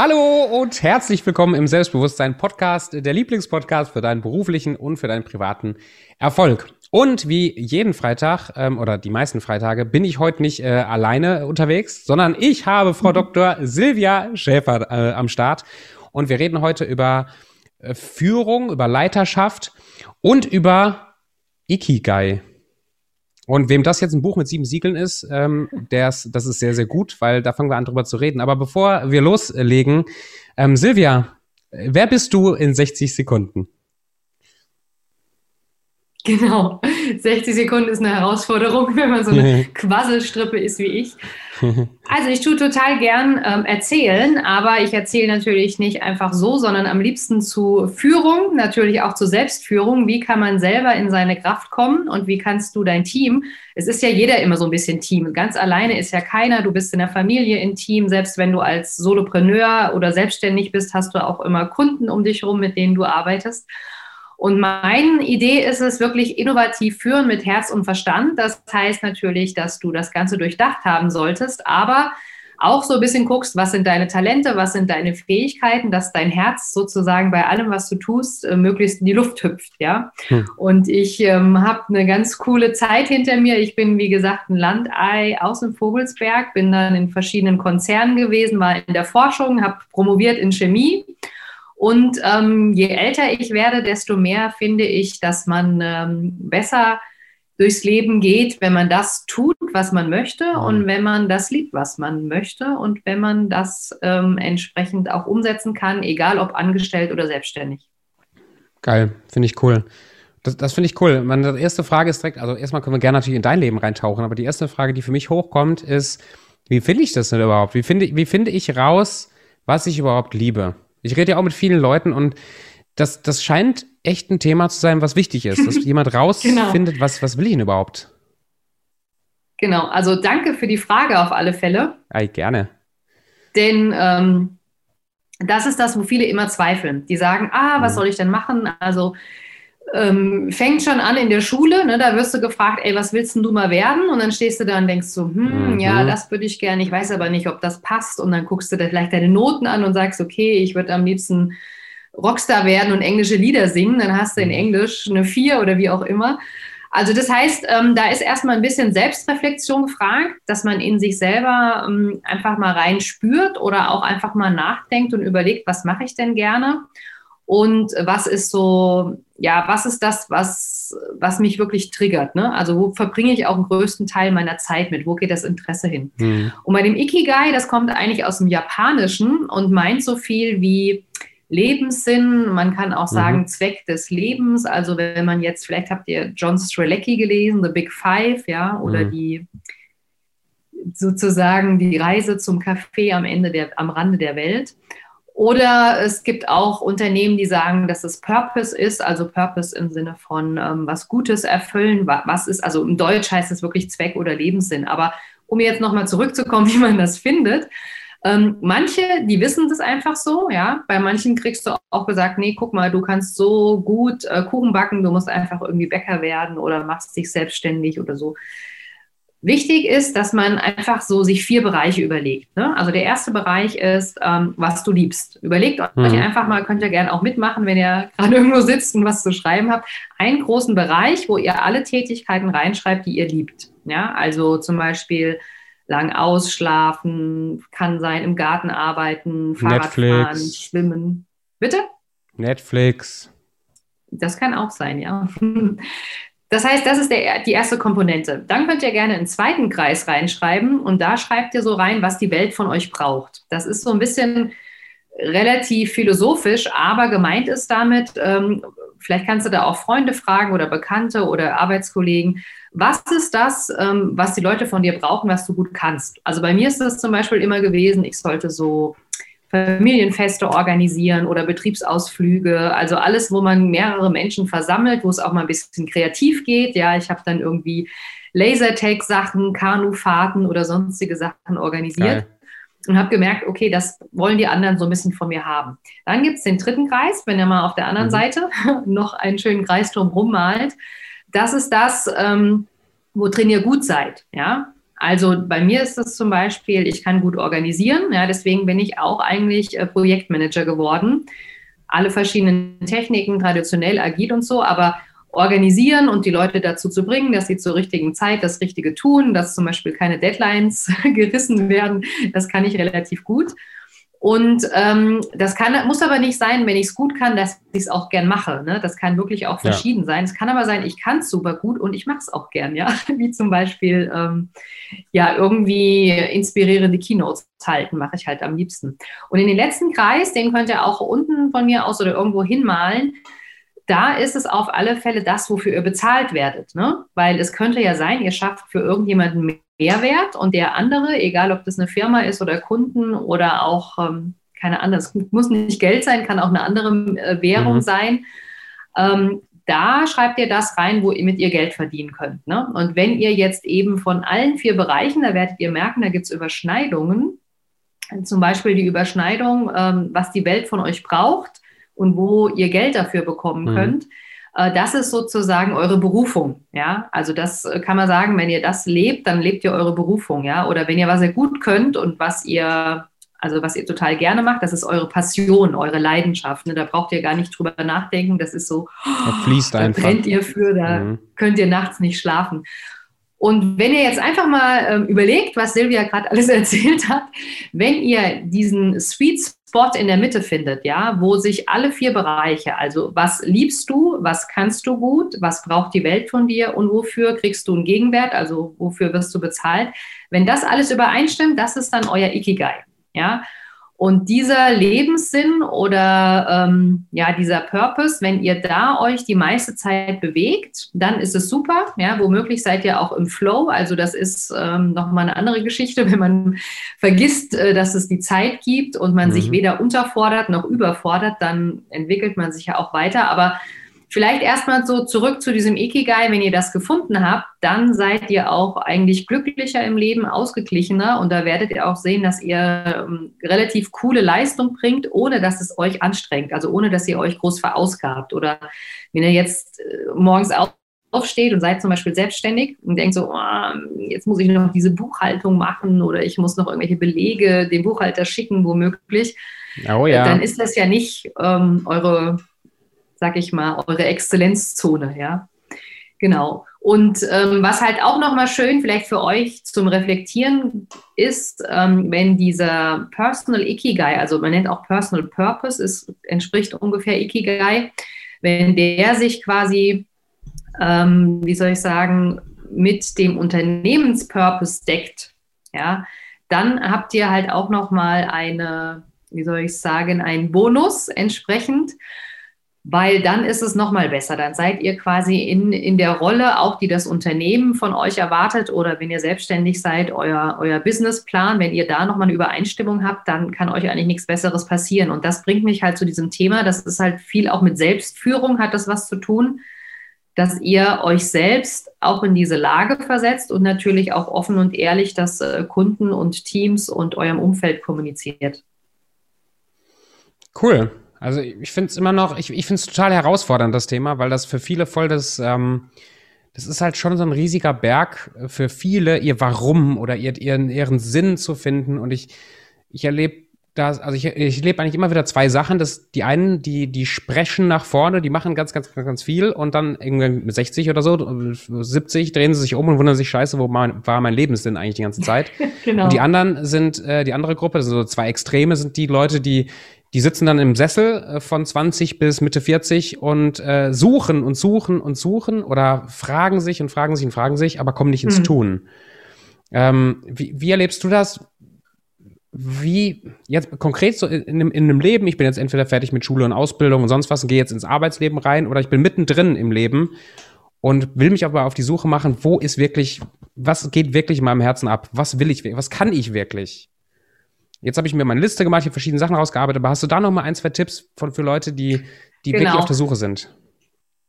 Hallo und herzlich willkommen im Selbstbewusstsein Podcast, der Lieblingspodcast für deinen beruflichen und für deinen privaten Erfolg. Und wie jeden Freitag ähm, oder die meisten Freitage bin ich heute nicht äh, alleine unterwegs, sondern ich habe Frau Dr. Silvia Schäfer äh, am Start und wir reden heute über äh, Führung, über Leiterschaft und über Ikigai. Und wem das jetzt ein Buch mit sieben Siegeln ist, ähm, der's, das ist sehr, sehr gut, weil da fangen wir an drüber zu reden. Aber bevor wir loslegen, ähm, Silvia, wer bist du in 60 Sekunden? Genau, 60 Sekunden ist eine Herausforderung, wenn man so eine Quasselstrippe ist wie ich. Also ich tue total gern ähm, erzählen, aber ich erzähle natürlich nicht einfach so, sondern am liebsten zu Führung, natürlich auch zu Selbstführung. Wie kann man selber in seine Kraft kommen und wie kannst du dein Team? Es ist ja jeder immer so ein bisschen Team. Ganz alleine ist ja keiner. Du bist in der Familie in Team. Selbst wenn du als Solopreneur oder selbstständig bist, hast du auch immer Kunden um dich herum, mit denen du arbeitest. Und meine Idee ist es wirklich innovativ führen mit Herz und Verstand. Das heißt natürlich, dass du das Ganze durchdacht haben solltest, aber auch so ein bisschen guckst, was sind deine Talente, was sind deine Fähigkeiten, dass dein Herz sozusagen bei allem, was du tust, äh, möglichst in die Luft hüpft, ja. Hm. Und ich ähm, habe eine ganz coole Zeit hinter mir. Ich bin, wie gesagt, ein Landei aus dem Vogelsberg, bin dann in verschiedenen Konzernen gewesen, war in der Forschung, habe promoviert in Chemie und ähm, je älter ich werde, desto mehr finde ich, dass man ähm, besser durchs Leben geht, wenn man das tut, was man möchte mhm. und wenn man das liebt, was man möchte und wenn man das ähm, entsprechend auch umsetzen kann, egal ob angestellt oder selbstständig. Geil, finde ich cool. Das, das finde ich cool. Meine erste Frage ist direkt, also erstmal können wir gerne natürlich in dein Leben reintauchen, aber die erste Frage, die für mich hochkommt, ist, wie finde ich das denn überhaupt? Wie finde, wie finde ich raus, was ich überhaupt liebe? Ich rede ja auch mit vielen Leuten und das, das scheint echt ein Thema zu sein, was wichtig ist, dass jemand rausfindet, genau. was, was will ich denn überhaupt? Genau, also danke für die Frage auf alle Fälle. Ja, gerne. Denn ähm, das ist das, wo viele immer zweifeln. Die sagen, ah, was mhm. soll ich denn machen? Also ähm, fängt schon an in der Schule, ne, da wirst du gefragt, ey, was willst denn du mal werden? Und dann stehst du da und denkst so, hm, mhm. ja, das würde ich gerne, ich weiß aber nicht, ob das passt. Und dann guckst du dir vielleicht deine Noten an und sagst, okay, ich würde am liebsten Rockstar werden und englische Lieder singen. Dann hast du in mhm. Englisch eine Vier oder wie auch immer. Also das heißt, ähm, da ist erstmal ein bisschen Selbstreflexion gefragt, dass man in sich selber ähm, einfach mal rein spürt oder auch einfach mal nachdenkt und überlegt, was mache ich denn gerne? Und was ist so, ja, was ist das, was, was mich wirklich triggert? Ne? Also wo verbringe ich auch den größten Teil meiner Zeit mit? Wo geht das Interesse hin? Mhm. Und bei dem Ikigai, das kommt eigentlich aus dem Japanischen und meint so viel wie Lebenssinn, man kann auch sagen mhm. Zweck des Lebens. Also wenn man jetzt, vielleicht habt ihr John Strelecki gelesen, The Big Five, ja, oder mhm. die sozusagen die Reise zum Café am Ende der, am Rande der Welt. Oder es gibt auch Unternehmen, die sagen, dass es Purpose ist, also Purpose im Sinne von ähm, was Gutes erfüllen. Was ist, also im Deutsch heißt es wirklich Zweck oder Lebenssinn. Aber um jetzt nochmal zurückzukommen, wie man das findet, ähm, manche, die wissen das einfach so, ja. Bei manchen kriegst du auch gesagt, nee, guck mal, du kannst so gut äh, Kuchen backen, du musst einfach irgendwie Bäcker werden oder machst dich selbstständig oder so. Wichtig ist, dass man einfach so sich vier Bereiche überlegt. Ne? Also der erste Bereich ist, ähm, was du liebst. Überlegt mhm. euch einfach mal, könnt ihr gerne auch mitmachen, wenn ihr gerade irgendwo sitzt und was zu schreiben habt. Einen großen Bereich, wo ihr alle Tätigkeiten reinschreibt, die ihr liebt. Ja, also zum Beispiel lang ausschlafen, kann sein, im Garten arbeiten, Fahrradfahren, schwimmen. Bitte? Netflix. Das kann auch sein, ja. Das heißt, das ist der, die erste Komponente. Dann könnt ihr gerne einen zweiten Kreis reinschreiben und da schreibt ihr so rein, was die Welt von euch braucht. Das ist so ein bisschen relativ philosophisch, aber gemeint ist damit, ähm, vielleicht kannst du da auch Freunde fragen oder Bekannte oder Arbeitskollegen, was ist das, ähm, was die Leute von dir brauchen, was du gut kannst? Also bei mir ist das zum Beispiel immer gewesen, ich sollte so Familienfeste organisieren oder Betriebsausflüge, also alles, wo man mehrere Menschen versammelt, wo es auch mal ein bisschen kreativ geht. Ja, ich habe dann irgendwie Lasertag-Sachen, Kanufahrten oder sonstige Sachen organisiert. Geil. Und habe gemerkt, okay, das wollen die anderen so ein bisschen von mir haben. Dann gibt es den dritten Kreis, wenn ihr mal auf der anderen mhm. Seite noch einen schönen Kreis drum rummalt. Das ist das, ähm, wo drin ihr gut seid. Ja? Also bei mir ist es zum Beispiel, ich kann gut organisieren, ja, deswegen bin ich auch eigentlich äh, Projektmanager geworden. Alle verschiedenen Techniken, traditionell, agil und so, aber organisieren und die Leute dazu zu bringen, dass sie zur richtigen Zeit das Richtige tun, dass zum Beispiel keine Deadlines gerissen werden, das kann ich relativ gut. Und ähm, das kann, muss aber nicht sein, wenn ich es gut kann, dass ich es auch gern mache. Ne? Das kann wirklich auch verschieden ja. sein. Es kann aber sein, ich kann es super gut und ich mache es auch gern, ja. Wie zum Beispiel ähm, ja irgendwie inspirierende Keynotes halten, mache ich halt am liebsten. Und in den letzten Kreis, den könnt ihr auch unten von mir aus oder irgendwo hinmalen, da ist es auf alle Fälle das, wofür ihr bezahlt werdet. Ne? Weil es könnte ja sein, ihr schafft für irgendjemanden Mehrwert und der andere, egal ob das eine Firma ist oder Kunden oder auch, ähm, keine Ahnung, es muss nicht Geld sein, kann auch eine andere äh, Währung mhm. sein. Ähm, da schreibt ihr das rein, wo ihr mit ihr Geld verdienen könnt. Ne? Und wenn ihr jetzt eben von allen vier Bereichen, da werdet ihr merken, da gibt es Überschneidungen. Zum Beispiel die Überschneidung, ähm, was die Welt von euch braucht und wo ihr Geld dafür bekommen mhm. könnt. Äh, das ist sozusagen eure Berufung, ja. Also das äh, kann man sagen, wenn ihr das lebt, dann lebt ihr eure Berufung, ja. Oder wenn ihr was ihr gut könnt und was ihr, also was ihr total gerne macht, das ist eure Passion, eure Leidenschaft. Ne? Da braucht ihr gar nicht drüber nachdenken. Das ist so, da fließt da brennt ihr für, da mhm. könnt ihr nachts nicht schlafen. Und wenn ihr jetzt einfach mal ähm, überlegt, was Silvia gerade alles erzählt hat, wenn ihr diesen Sweet Spot in der Mitte findet, ja, wo sich alle vier Bereiche, also was liebst du, was kannst du gut, was braucht die Welt von dir und wofür kriegst du einen Gegenwert, also wofür wirst du bezahlt, wenn das alles übereinstimmt, das ist dann euer Ikigai, ja. Und dieser Lebenssinn oder ähm, ja, dieser Purpose, wenn ihr da euch die meiste Zeit bewegt, dann ist es super. Ja, womöglich seid ihr auch im Flow. Also das ist ähm, nochmal eine andere Geschichte, wenn man vergisst, äh, dass es die Zeit gibt und man mhm. sich weder unterfordert noch überfordert, dann entwickelt man sich ja auch weiter. Aber Vielleicht erstmal so zurück zu diesem Ikigai. Wenn ihr das gefunden habt, dann seid ihr auch eigentlich glücklicher im Leben, ausgeglichener und da werdet ihr auch sehen, dass ihr ähm, relativ coole Leistung bringt, ohne dass es euch anstrengt, also ohne dass ihr euch groß verausgabt. Oder wenn ihr jetzt äh, morgens aufsteht und seid zum Beispiel selbstständig und denkt so, oh, jetzt muss ich noch diese Buchhaltung machen oder ich muss noch irgendwelche Belege dem Buchhalter schicken, womöglich. Oh ja. Dann ist das ja nicht ähm, eure sag ich mal, eure Exzellenzzone, ja. Genau. Und ähm, was halt auch nochmal schön vielleicht für euch zum Reflektieren ist, ähm, wenn dieser Personal Ikigai, also man nennt auch Personal Purpose, ist, entspricht ungefähr Ikigai, wenn der sich quasi, ähm, wie soll ich sagen, mit dem Unternehmenspurpose deckt, ja, dann habt ihr halt auch nochmal eine, wie soll ich sagen, einen Bonus entsprechend weil dann ist es nochmal besser. Dann seid ihr quasi in, in der Rolle, auch die das Unternehmen von euch erwartet oder wenn ihr selbstständig seid, euer, euer Businessplan, wenn ihr da nochmal eine Übereinstimmung habt, dann kann euch eigentlich nichts Besseres passieren. Und das bringt mich halt zu diesem Thema. Das ist halt viel auch mit Selbstführung, hat das was zu tun, dass ihr euch selbst auch in diese Lage versetzt und natürlich auch offen und ehrlich das äh, Kunden und Teams und eurem Umfeld kommuniziert. Cool. Also ich finde es immer noch, ich, ich finde es total herausfordernd, das Thema, weil das für viele voll das, ähm, das ist halt schon so ein riesiger Berg für viele, ihr Warum oder ihr, ihren, ihren Sinn zu finden. Und ich, ich erlebe das, also ich, ich lebe eigentlich immer wieder zwei Sachen. Das, die einen, die, die sprechen nach vorne, die machen ganz, ganz, ganz, ganz viel und dann irgendwann mit 60 oder so, 70, drehen sie sich um und wundern sich, scheiße, wo mein, war mein Lebenssinn eigentlich die ganze Zeit? genau. Und die anderen sind, äh, die andere Gruppe, also so zwei Extreme, sind die Leute, die, die sitzen dann im Sessel äh, von 20 bis Mitte 40 und äh, suchen und suchen und suchen oder fragen sich und fragen sich und fragen sich, aber kommen nicht ins mhm. Tun. Ähm, wie, wie erlebst du das? Wie jetzt konkret so in, in, in einem Leben, ich bin jetzt entweder fertig mit Schule und Ausbildung und sonst was und gehe jetzt ins Arbeitsleben rein oder ich bin mittendrin im Leben und will mich aber auf die Suche machen, wo ist wirklich, was geht wirklich in meinem Herzen ab? Was will ich, was kann ich wirklich? Jetzt habe ich mir meine Liste gemacht, hier verschiedene Sachen rausgearbeitet, aber hast du da noch mal ein, zwei Tipps von, für Leute, die, die genau. wirklich auf der Suche sind?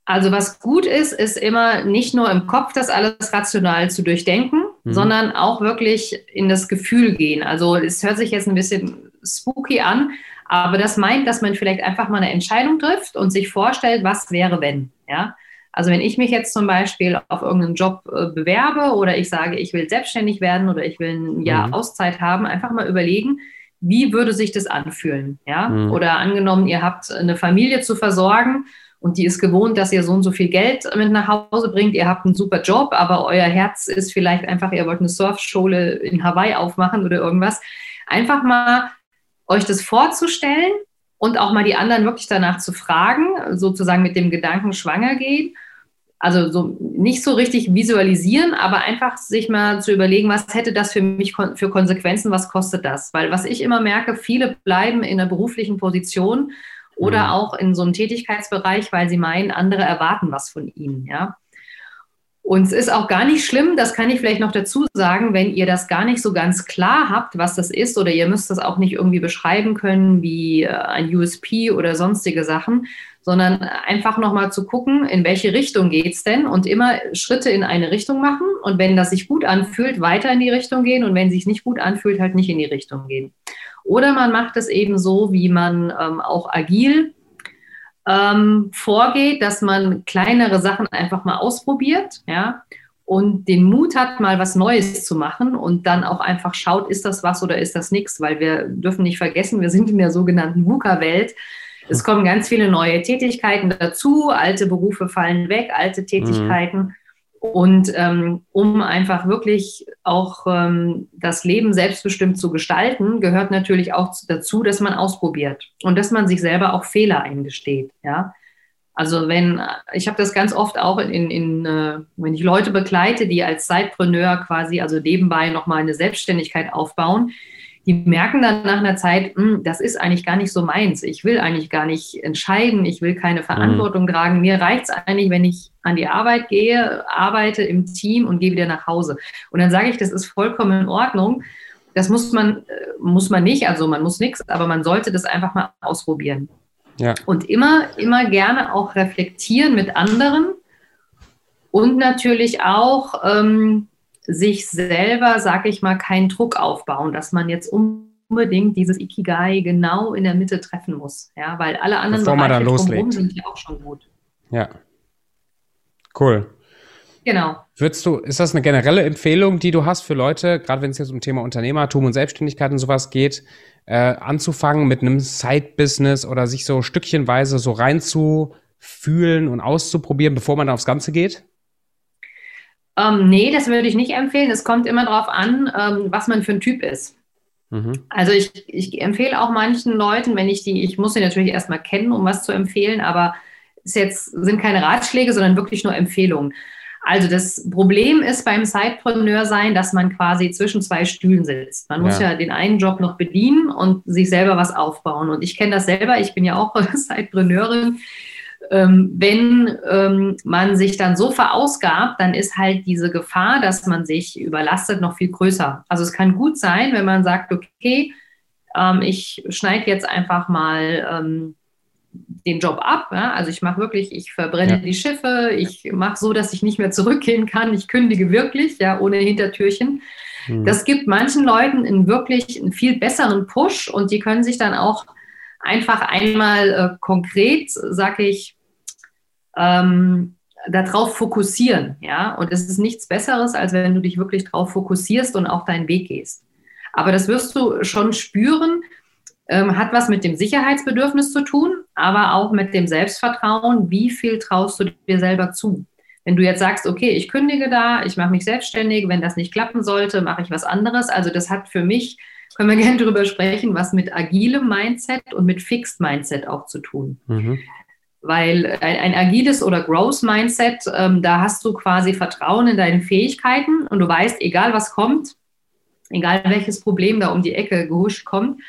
Also was gut ist, ist immer nicht nur im Kopf das alles rational zu durchdenken, mhm. sondern auch wirklich in das Gefühl gehen. Also es hört sich jetzt ein bisschen spooky an, aber das meint, dass man vielleicht einfach mal eine Entscheidung trifft und sich vorstellt, was wäre wenn, ja. Also wenn ich mich jetzt zum Beispiel auf irgendeinen Job äh, bewerbe oder ich sage, ich will selbstständig werden oder ich will ein Jahr mhm. Auszeit haben, einfach mal überlegen, wie würde sich das anfühlen? Ja? Mhm. Oder angenommen, ihr habt eine Familie zu versorgen und die ist gewohnt, dass ihr so und so viel Geld mit nach Hause bringt. Ihr habt einen super Job, aber euer Herz ist vielleicht einfach, ihr wollt eine Surfschule in Hawaii aufmachen oder irgendwas. Einfach mal euch das vorzustellen und auch mal die anderen wirklich danach zu fragen, sozusagen mit dem Gedanken schwanger gehen. Also so nicht so richtig visualisieren, aber einfach sich mal zu überlegen, was hätte das für mich für Konsequenzen, was kostet das? Weil was ich immer merke, viele bleiben in einer beruflichen Position oder mhm. auch in so einem Tätigkeitsbereich, weil sie meinen, andere erwarten was von ihnen, ja. Und es ist auch gar nicht schlimm, das kann ich vielleicht noch dazu sagen, wenn ihr das gar nicht so ganz klar habt, was das ist, oder ihr müsst das auch nicht irgendwie beschreiben können wie äh, ein USP oder sonstige Sachen, sondern einfach nochmal zu gucken, in welche Richtung geht es denn und immer Schritte in eine Richtung machen und wenn das sich gut anfühlt, weiter in die Richtung gehen und wenn sich nicht gut anfühlt, halt nicht in die Richtung gehen. Oder man macht es eben so, wie man ähm, auch agil ähm, vorgeht, dass man kleinere Sachen einfach mal ausprobiert, ja, und den Mut hat, mal was Neues zu machen und dann auch einfach schaut, ist das was oder ist das nichts, weil wir dürfen nicht vergessen, wir sind in der sogenannten VUCA-Welt. Es kommen ganz viele neue Tätigkeiten dazu, alte Berufe fallen weg, alte Tätigkeiten. Mhm. Und ähm, um einfach wirklich auch ähm, das Leben selbstbestimmt zu gestalten, gehört natürlich auch dazu, dass man ausprobiert und dass man sich selber auch Fehler eingesteht. Ja, also wenn ich habe das ganz oft auch in, in äh, wenn ich Leute begleite, die als Zeitpreneur quasi also nebenbei noch mal eine Selbstständigkeit aufbauen, die merken dann nach einer Zeit, hm, das ist eigentlich gar nicht so meins. Ich will eigentlich gar nicht entscheiden, ich will keine Verantwortung mhm. tragen. Mir reicht es eigentlich, wenn ich an die Arbeit gehe, arbeite im Team und gehe wieder nach Hause. Und dann sage ich, das ist vollkommen in Ordnung. Das muss man, äh, muss man nicht, also man muss nichts, aber man sollte das einfach mal ausprobieren. Ja. Und immer, immer gerne auch reflektieren mit anderen und natürlich auch ähm, sich selber, sag ich mal, keinen Druck aufbauen, dass man jetzt unbedingt dieses Ikigai genau in der Mitte treffen muss. Ja, weil alle anderen Bevor Bereiche drumherum sind ja auch schon gut. Ja. Cool. Genau. Würdest du, ist das eine generelle Empfehlung, die du hast für Leute, gerade wenn es jetzt um Thema Unternehmertum und Selbstständigkeit und sowas geht, äh, anzufangen mit einem Side-Business oder sich so stückchenweise so reinzufühlen und auszuprobieren, bevor man aufs Ganze geht? Ähm, nee, das würde ich nicht empfehlen. Es kommt immer darauf an, ähm, was man für ein Typ ist. Mhm. Also ich, ich empfehle auch manchen Leuten, wenn ich die, ich muss sie natürlich erstmal kennen, um was zu empfehlen, aber es jetzt sind keine Ratschläge, sondern wirklich nur Empfehlungen. Also das Problem ist beim Sidepreneur sein, dass man quasi zwischen zwei Stühlen sitzt. Man muss ja. ja den einen Job noch bedienen und sich selber was aufbauen. Und ich kenne das selber, ich bin ja auch Sidepreneurin ähm, wenn ähm, man sich dann so verausgabt, dann ist halt diese Gefahr, dass man sich überlastet, noch viel größer. Also es kann gut sein, wenn man sagt, okay, ähm, ich schneide jetzt einfach mal ähm, den Job ab. Ja? Also ich mache wirklich, ich verbrenne ja. die Schiffe, ich mache so, dass ich nicht mehr zurückgehen kann, ich kündige wirklich, ja, ohne Hintertürchen. Mhm. Das gibt manchen Leuten einen wirklich einen viel besseren Push und die können sich dann auch einfach einmal äh, konkret, sage ich, ähm, darauf fokussieren. Ja? Und es ist nichts Besseres, als wenn du dich wirklich darauf fokussierst und auch deinen Weg gehst. Aber das wirst du schon spüren, ähm, hat was mit dem Sicherheitsbedürfnis zu tun, aber auch mit dem Selbstvertrauen. Wie viel traust du dir selber zu? Wenn du jetzt sagst, okay, ich kündige da, ich mache mich selbstständig, wenn das nicht klappen sollte, mache ich was anderes. Also das hat für mich, können wir gerne darüber sprechen, was mit agilem Mindset und mit Fixed Mindset auch zu tun. Mhm. Weil ein, ein agiles oder Growth Mindset, ähm, da hast du quasi Vertrauen in deine Fähigkeiten und du weißt, egal was kommt, egal welches Problem da um die Ecke gehuscht kommt,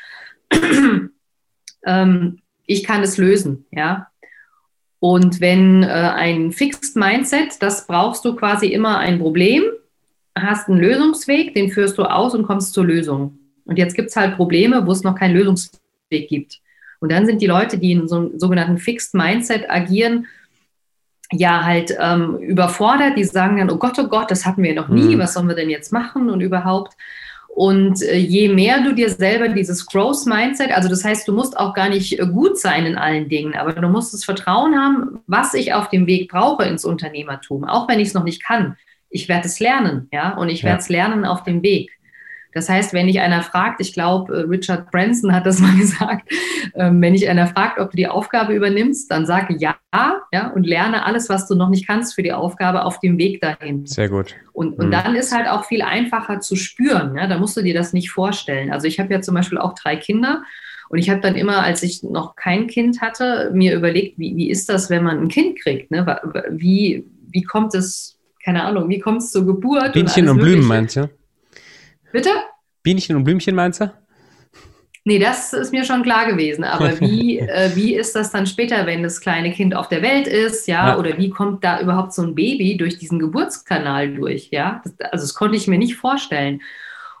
ähm, ich kann es lösen, ja. Und wenn äh, ein Fixed Mindset, das brauchst du quasi immer ein Problem, hast einen Lösungsweg, den führst du aus und kommst zur Lösung. Und jetzt gibt es halt Probleme, wo es noch keinen Lösungsweg gibt. Und dann sind die Leute, die in so einem sogenannten Fixed Mindset agieren, ja halt ähm, überfordert. Die sagen dann, oh Gott, oh Gott, das hatten wir noch nie, mhm. was sollen wir denn jetzt machen und überhaupt. Und äh, je mehr du dir selber dieses Growth Mindset, also das heißt, du musst auch gar nicht äh, gut sein in allen Dingen, aber du musst das Vertrauen haben, was ich auf dem Weg brauche ins Unternehmertum, auch wenn ich es noch nicht kann. Ich werde es lernen, ja, und ich ja. werde es lernen auf dem Weg. Das heißt, wenn dich einer fragt, ich glaube, äh, Richard Branson hat das mal gesagt, ähm, wenn dich einer fragt, ob du die Aufgabe übernimmst, dann sage ja, ja und lerne alles, was du noch nicht kannst für die Aufgabe auf dem Weg dahin. Sehr gut. Und, und mhm. dann ist halt auch viel einfacher zu spüren. Ja? Da musst du dir das nicht vorstellen. Also ich habe ja zum Beispiel auch drei Kinder. Und ich habe dann immer, als ich noch kein Kind hatte, mir überlegt, wie, wie ist das, wenn man ein Kind kriegt? Ne? Wie, wie kommt es, keine Ahnung, wie kommt es zur Geburt? Bienchen und, und Blümen meinst du? Bitte? Bienchen und Blümchen meinst du? Nee, das ist mir schon klar gewesen. Aber wie, äh, wie ist das dann später, wenn das kleine Kind auf der Welt ist, ja? ja. Oder wie kommt da überhaupt so ein Baby durch diesen Geburtskanal durch, ja? Das, also das konnte ich mir nicht vorstellen.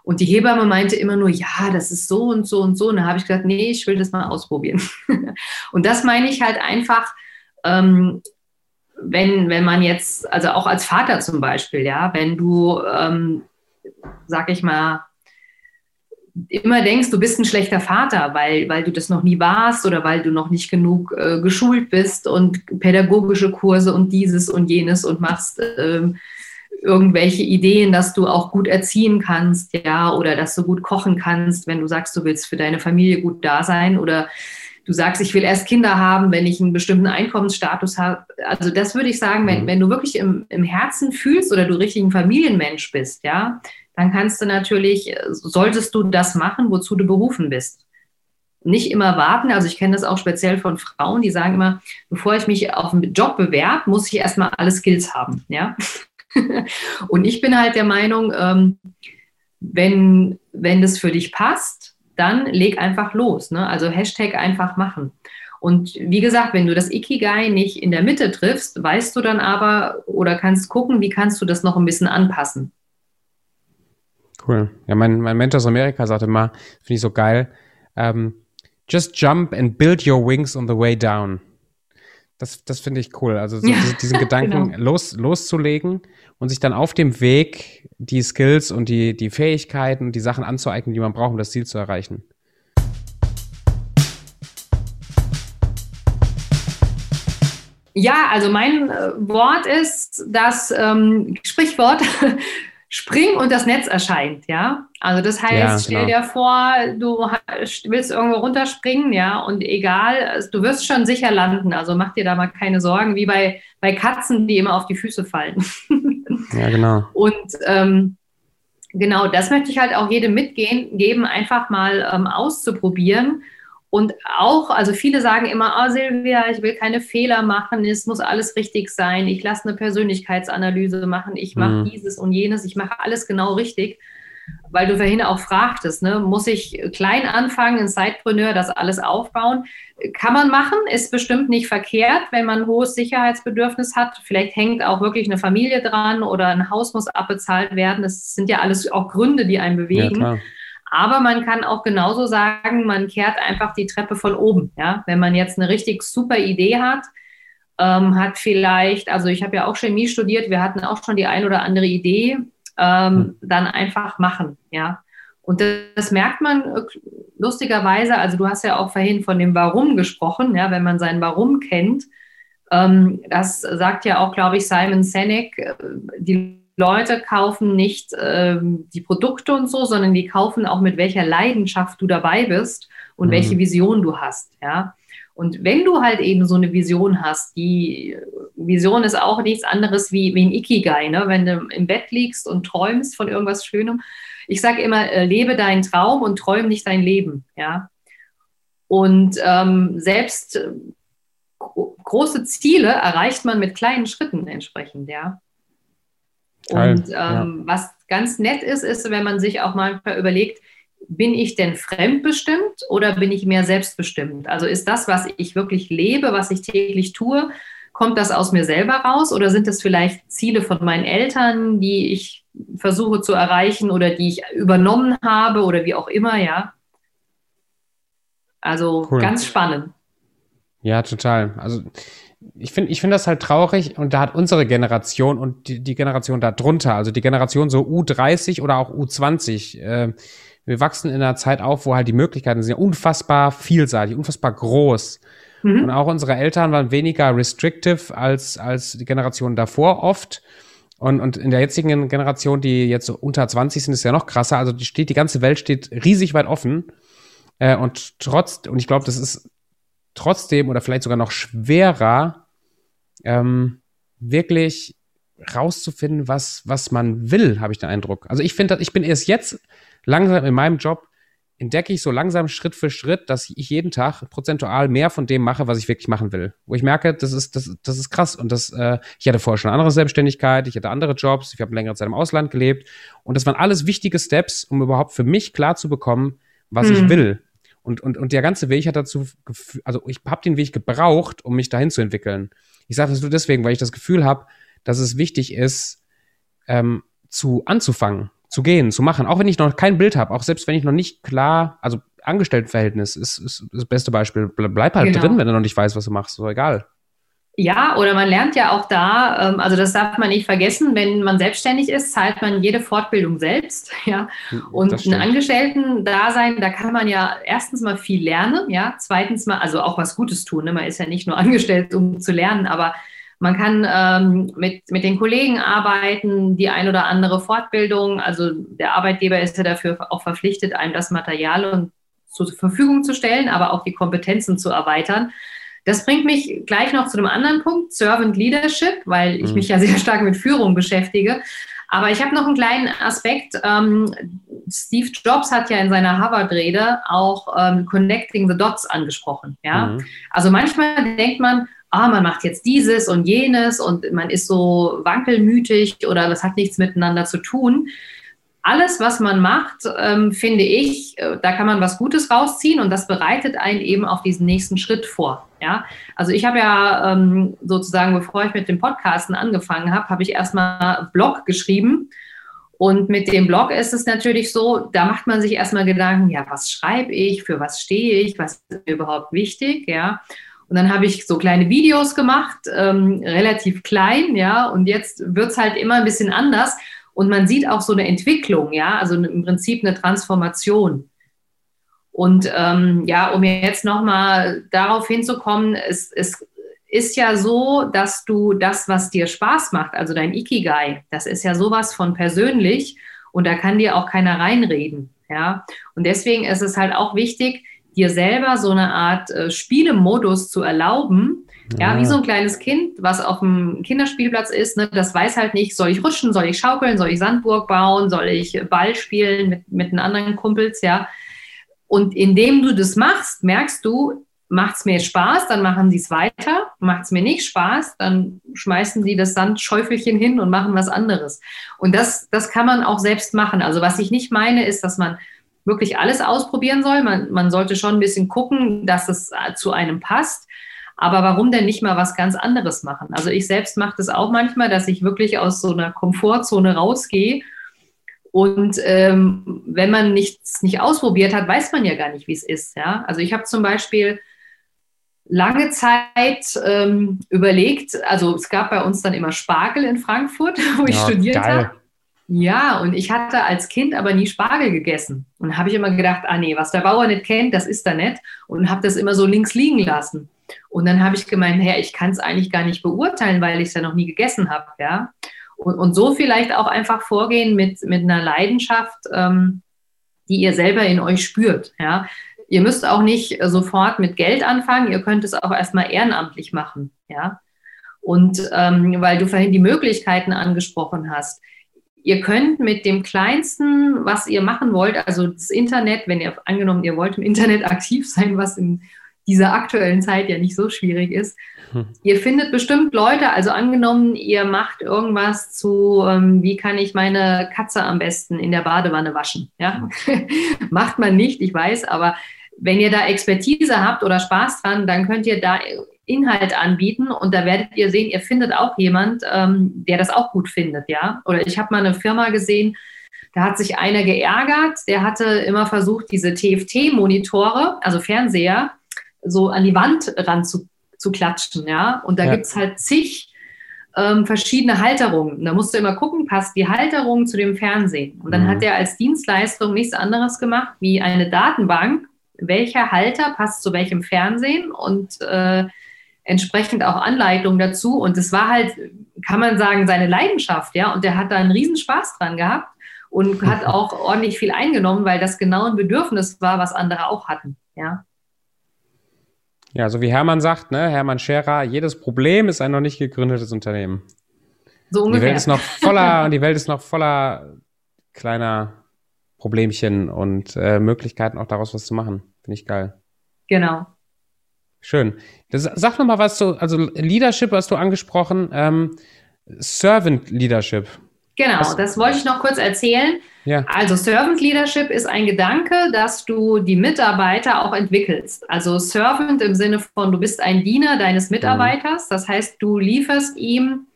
Und die Hebamme meinte immer nur, ja, das ist so und so und so. Und da habe ich gesagt, nee, ich will das mal ausprobieren. und das meine ich halt einfach, ähm, wenn, wenn man jetzt, also auch als Vater zum Beispiel, ja, wenn du ähm, sag ich mal, immer denkst, du bist ein schlechter Vater, weil, weil du das noch nie warst oder weil du noch nicht genug äh, geschult bist und pädagogische Kurse und dieses und jenes und machst äh, irgendwelche Ideen, dass du auch gut erziehen kannst, ja, oder dass du gut kochen kannst, wenn du sagst, du willst für deine Familie gut da sein oder du sagst, ich will erst Kinder haben, wenn ich einen bestimmten Einkommensstatus habe. Also das würde ich sagen, wenn, mhm. wenn du wirklich im, im Herzen fühlst oder du richtig ein Familienmensch bist, ja, dann kannst du natürlich, solltest du das machen, wozu du berufen bist. Nicht immer warten, also ich kenne das auch speziell von Frauen, die sagen immer, bevor ich mich auf einen Job bewerbe, muss ich erstmal alle Skills haben, ja. Und ich bin halt der Meinung, ähm, wenn, wenn das für dich passt, dann leg einfach los. Ne? Also Hashtag einfach machen. Und wie gesagt, wenn du das Ikigai nicht in der Mitte triffst, weißt du dann aber oder kannst gucken, wie kannst du das noch ein bisschen anpassen. Cool. Ja, mein, mein Mentor aus Amerika sagte mal, finde ich so geil, ähm, just jump and build your wings on the way down. Das, das finde ich cool. Also so ja, diesen Gedanken genau. los, loszulegen und sich dann auf dem Weg die Skills und die, die Fähigkeiten und die Sachen anzueignen, die man braucht, um das Ziel zu erreichen. Ja, also mein äh, Wort ist das ähm, Sprichwort, spring und das Netz erscheint, ja. Also das heißt, ja, stell genau. dir vor, du willst irgendwo runterspringen, ja, und egal, du wirst schon sicher landen. Also mach dir da mal keine Sorgen, wie bei, bei Katzen, die immer auf die Füße fallen. ja, genau. Und ähm, genau, das möchte ich halt auch jedem mitgeben, einfach mal ähm, auszuprobieren und auch, also viele sagen immer, oh Silvia, ich will keine Fehler machen, es muss alles richtig sein, ich lasse eine Persönlichkeitsanalyse machen, ich mache mhm. dieses und jenes, ich mache alles genau richtig. Weil du vorhin auch fragtest, ne, muss ich klein anfangen, ein Sidepreneur, das alles aufbauen? Kann man machen, ist bestimmt nicht verkehrt, wenn man ein hohes Sicherheitsbedürfnis hat. Vielleicht hängt auch wirklich eine Familie dran oder ein Haus muss abbezahlt werden. Das sind ja alles auch Gründe, die einen bewegen. Ja, aber man kann auch genauso sagen, man kehrt einfach die Treppe von oben. Ja? Wenn man jetzt eine richtig super Idee hat, ähm, hat vielleicht, also ich habe ja auch Chemie studiert, wir hatten auch schon die ein oder andere Idee, ähm, hm. dann einfach machen. Ja? Und das, das, merkt man äh, lustigerweise, also du hast ja auch vorhin von dem Warum gesprochen, ja, wenn man sein Warum kennt, ähm, das sagt ja auch, glaube ich, Simon Sinek, äh, die Leute kaufen nicht ähm, die Produkte und so, sondern die kaufen auch mit welcher Leidenschaft du dabei bist und mhm. welche Vision du hast, ja. Und wenn du halt eben so eine Vision hast, die Vision ist auch nichts anderes wie, wie ein Ikigai, ne? wenn du im Bett liegst und träumst von irgendwas Schönem. Ich sage immer, äh, lebe deinen Traum und träum nicht dein Leben, ja. Und ähm, selbst äh, große Ziele erreicht man mit kleinen Schritten entsprechend, ja. Und ähm, ja. was ganz nett ist, ist, wenn man sich auch manchmal überlegt, bin ich denn fremdbestimmt oder bin ich mehr selbstbestimmt? Also ist das, was ich wirklich lebe, was ich täglich tue, kommt das aus mir selber raus oder sind es vielleicht Ziele von meinen Eltern, die ich versuche zu erreichen oder die ich übernommen habe oder wie auch immer, ja? Also cool. ganz spannend. Ja, total. Also ich finde ich finde das halt traurig und da hat unsere Generation und die, die Generation da drunter, also die Generation so U30 oder auch U20, äh, wir wachsen in einer Zeit auf, wo halt die Möglichkeiten sind ja unfassbar vielseitig, unfassbar groß. Mhm. Und auch unsere Eltern waren weniger restrictive als, als die Generation davor oft. Und, und in der jetzigen Generation, die jetzt so unter 20 sind, ist ja noch krasser. Also die steht, die ganze Welt steht riesig weit offen. Äh, und trotz, und ich glaube, das ist trotzdem oder vielleicht sogar noch schwerer, ähm, wirklich rauszufinden, was, was man will, habe ich den Eindruck. Also ich finde, ich bin erst jetzt langsam in meinem Job entdecke ich so langsam Schritt für Schritt, dass ich jeden Tag prozentual mehr von dem mache, was ich wirklich machen will. Wo ich merke, das ist, das, das ist krass. Und das, äh, ich hatte vorher schon eine andere Selbstständigkeit, ich hatte andere Jobs, ich habe längere Zeit im Ausland gelebt. Und das waren alles wichtige Steps, um überhaupt für mich klar zu bekommen, was mhm. ich will. Und, und, und der ganze Weg hat dazu, also ich habe den Weg gebraucht, um mich dahin zu entwickeln. Ich sage das nur deswegen, weil ich das Gefühl habe, dass es wichtig ist, ähm, zu anzufangen zu gehen, zu machen, auch wenn ich noch kein Bild habe, auch selbst wenn ich noch nicht klar, also Angestelltenverhältnis ist, ist das beste Beispiel. Bleib halt genau. drin, wenn du noch nicht weißt, was du machst, so egal. Ja, oder man lernt ja auch da, ähm, also das darf man nicht vergessen, wenn man selbstständig ist, zahlt man jede Fortbildung selbst, ja. Und ein Angestellten-Dasein, da kann man ja erstens mal viel lernen, ja. Zweitens mal, also auch was Gutes tun. Ne? Man ist ja nicht nur angestellt, um zu lernen, aber man kann ähm, mit, mit den Kollegen arbeiten, die ein oder andere Fortbildung. Also der Arbeitgeber ist ja dafür auch verpflichtet, einem das Material zur Verfügung zu stellen, aber auch die Kompetenzen zu erweitern. Das bringt mich gleich noch zu einem anderen Punkt, Servant Leadership, weil ich mhm. mich ja sehr stark mit Führung beschäftige. Aber ich habe noch einen kleinen Aspekt. Ähm, Steve Jobs hat ja in seiner Harvard-Rede auch ähm, Connecting the Dots angesprochen. Ja? Mhm. Also manchmal denkt man, ah, man macht jetzt dieses und jenes und man ist so wankelmütig oder das hat nichts miteinander zu tun. Alles, was man macht, ähm, finde ich, äh, da kann man was Gutes rausziehen und das bereitet einen eben auf diesen nächsten Schritt vor. Ja, also ich habe ja ähm, sozusagen, bevor ich mit dem Podcasten angefangen habe, habe ich erstmal Blog geschrieben. Und mit dem Blog ist es natürlich so, da macht man sich erstmal Gedanken, ja, was schreibe ich, für was stehe ich, was ist mir überhaupt wichtig, ja. Und dann habe ich so kleine Videos gemacht, ähm, relativ klein, ja, und jetzt wird es halt immer ein bisschen anders. Und man sieht auch so eine Entwicklung, ja, also im Prinzip eine Transformation. Und ähm, ja, um jetzt nochmal darauf hinzukommen, es, es ist ja so, dass du das, was dir Spaß macht, also dein Ikigai, das ist ja sowas von persönlich und da kann dir auch keiner reinreden. Ja, und deswegen ist es halt auch wichtig, dir selber so eine Art äh, Spielemodus zu erlauben. Ja, wie so ein kleines Kind, was auf dem Kinderspielplatz ist, ne, das weiß halt nicht, soll ich rutschen, soll ich schaukeln, soll ich Sandburg bauen, soll ich Ball spielen mit, mit den anderen Kumpels, ja. Und indem du das machst, merkst du, macht es mir Spaß, dann machen sie es weiter. Macht es mir nicht Spaß, dann schmeißen sie das Sandschäufelchen hin und machen was anderes. Und das, das kann man auch selbst machen. Also was ich nicht meine, ist, dass man wirklich alles ausprobieren soll. Man, man sollte schon ein bisschen gucken, dass es zu einem passt. Aber warum denn nicht mal was ganz anderes machen? Also ich selbst mache das auch manchmal, dass ich wirklich aus so einer Komfortzone rausgehe. Und ähm, wenn man nichts nicht ausprobiert hat, weiß man ja gar nicht, wie es ist. Ja? Also ich habe zum Beispiel lange Zeit ähm, überlegt, also es gab bei uns dann immer Spargel in Frankfurt, wo ich ja, studiert habe. Ja, und ich hatte als Kind aber nie Spargel gegessen. Und habe ich immer gedacht, ah nee, was der Bauer nicht kennt, das ist er nicht. Und habe das immer so links liegen lassen. Und dann habe ich gemeint, Herr, ich kann es eigentlich gar nicht beurteilen, weil ich es ja noch nie gegessen habe. Ja? Und, und so vielleicht auch einfach vorgehen mit, mit einer Leidenschaft, ähm, die ihr selber in euch spürt. Ja? Ihr müsst auch nicht sofort mit Geld anfangen, ihr könnt es auch erstmal ehrenamtlich machen. Ja? Und ähm, weil du vorhin die Möglichkeiten angesprochen hast ihr könnt mit dem kleinsten, was ihr machen wollt, also das Internet, wenn ihr angenommen, ihr wollt im Internet aktiv sein, was in dieser aktuellen Zeit ja nicht so schwierig ist. Hm. Ihr findet bestimmt Leute, also angenommen, ihr macht irgendwas zu, ähm, wie kann ich meine Katze am besten in der Badewanne waschen? Ja? Hm. macht man nicht, ich weiß, aber wenn ihr da Expertise habt oder Spaß dran, dann könnt ihr da Inhalt anbieten und da werdet ihr sehen, ihr findet auch jemand, ähm, der das auch gut findet, ja. Oder ich habe mal eine Firma gesehen, da hat sich einer geärgert, der hatte immer versucht, diese TFT-Monitore, also Fernseher, so an die Wand ranzu, zu klatschen, ja. Und da ja. es halt zig ähm, verschiedene Halterungen. Da musst du immer gucken, passt die Halterung zu dem Fernsehen. Und dann mhm. hat er als Dienstleistung nichts anderes gemacht wie eine Datenbank, welcher Halter passt zu welchem Fernsehen und äh, entsprechend auch Anleitungen dazu. Und es war halt, kann man sagen, seine Leidenschaft, ja. Und der hat da einen riesen Spaß dran gehabt und hat auch ordentlich viel eingenommen, weil das genau ein Bedürfnis war, was andere auch hatten, ja. Ja, so wie Hermann sagt, ne, Hermann Scherer, jedes Problem ist ein noch nicht gegründetes Unternehmen. So ungefähr. Die Welt ist noch voller, die Welt ist noch voller kleiner Problemchen und äh, Möglichkeiten, auch daraus was zu machen. Finde ich geil. Genau. Schön. Das, sag noch mal was zu, also Leadership hast du angesprochen, ähm, Servant Leadership. Genau, das wollte ich noch kurz erzählen. Ja. Also Servant Leadership ist ein Gedanke, dass du die Mitarbeiter auch entwickelst. Also Servant im Sinne von, du bist ein Diener deines mhm. Mitarbeiters. Das heißt, du lieferst ihm,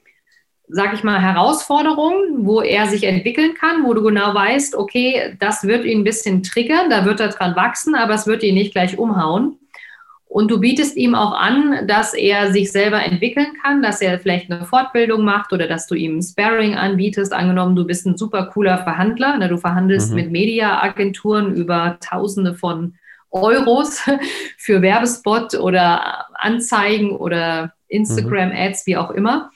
sag ich mal, Herausforderungen, wo er sich entwickeln kann, wo du genau weißt, okay, das wird ihn ein bisschen triggern, da wird er dran wachsen, aber es wird ihn nicht gleich umhauen. Und du bietest ihm auch an, dass er sich selber entwickeln kann, dass er vielleicht eine Fortbildung macht oder dass du ihm Sparring anbietest. Angenommen, du bist ein super cooler Verhandler, ne? du verhandelst mhm. mit Mediaagenturen über Tausende von Euros für Werbespot oder Anzeigen oder Instagram-Ads, wie auch immer.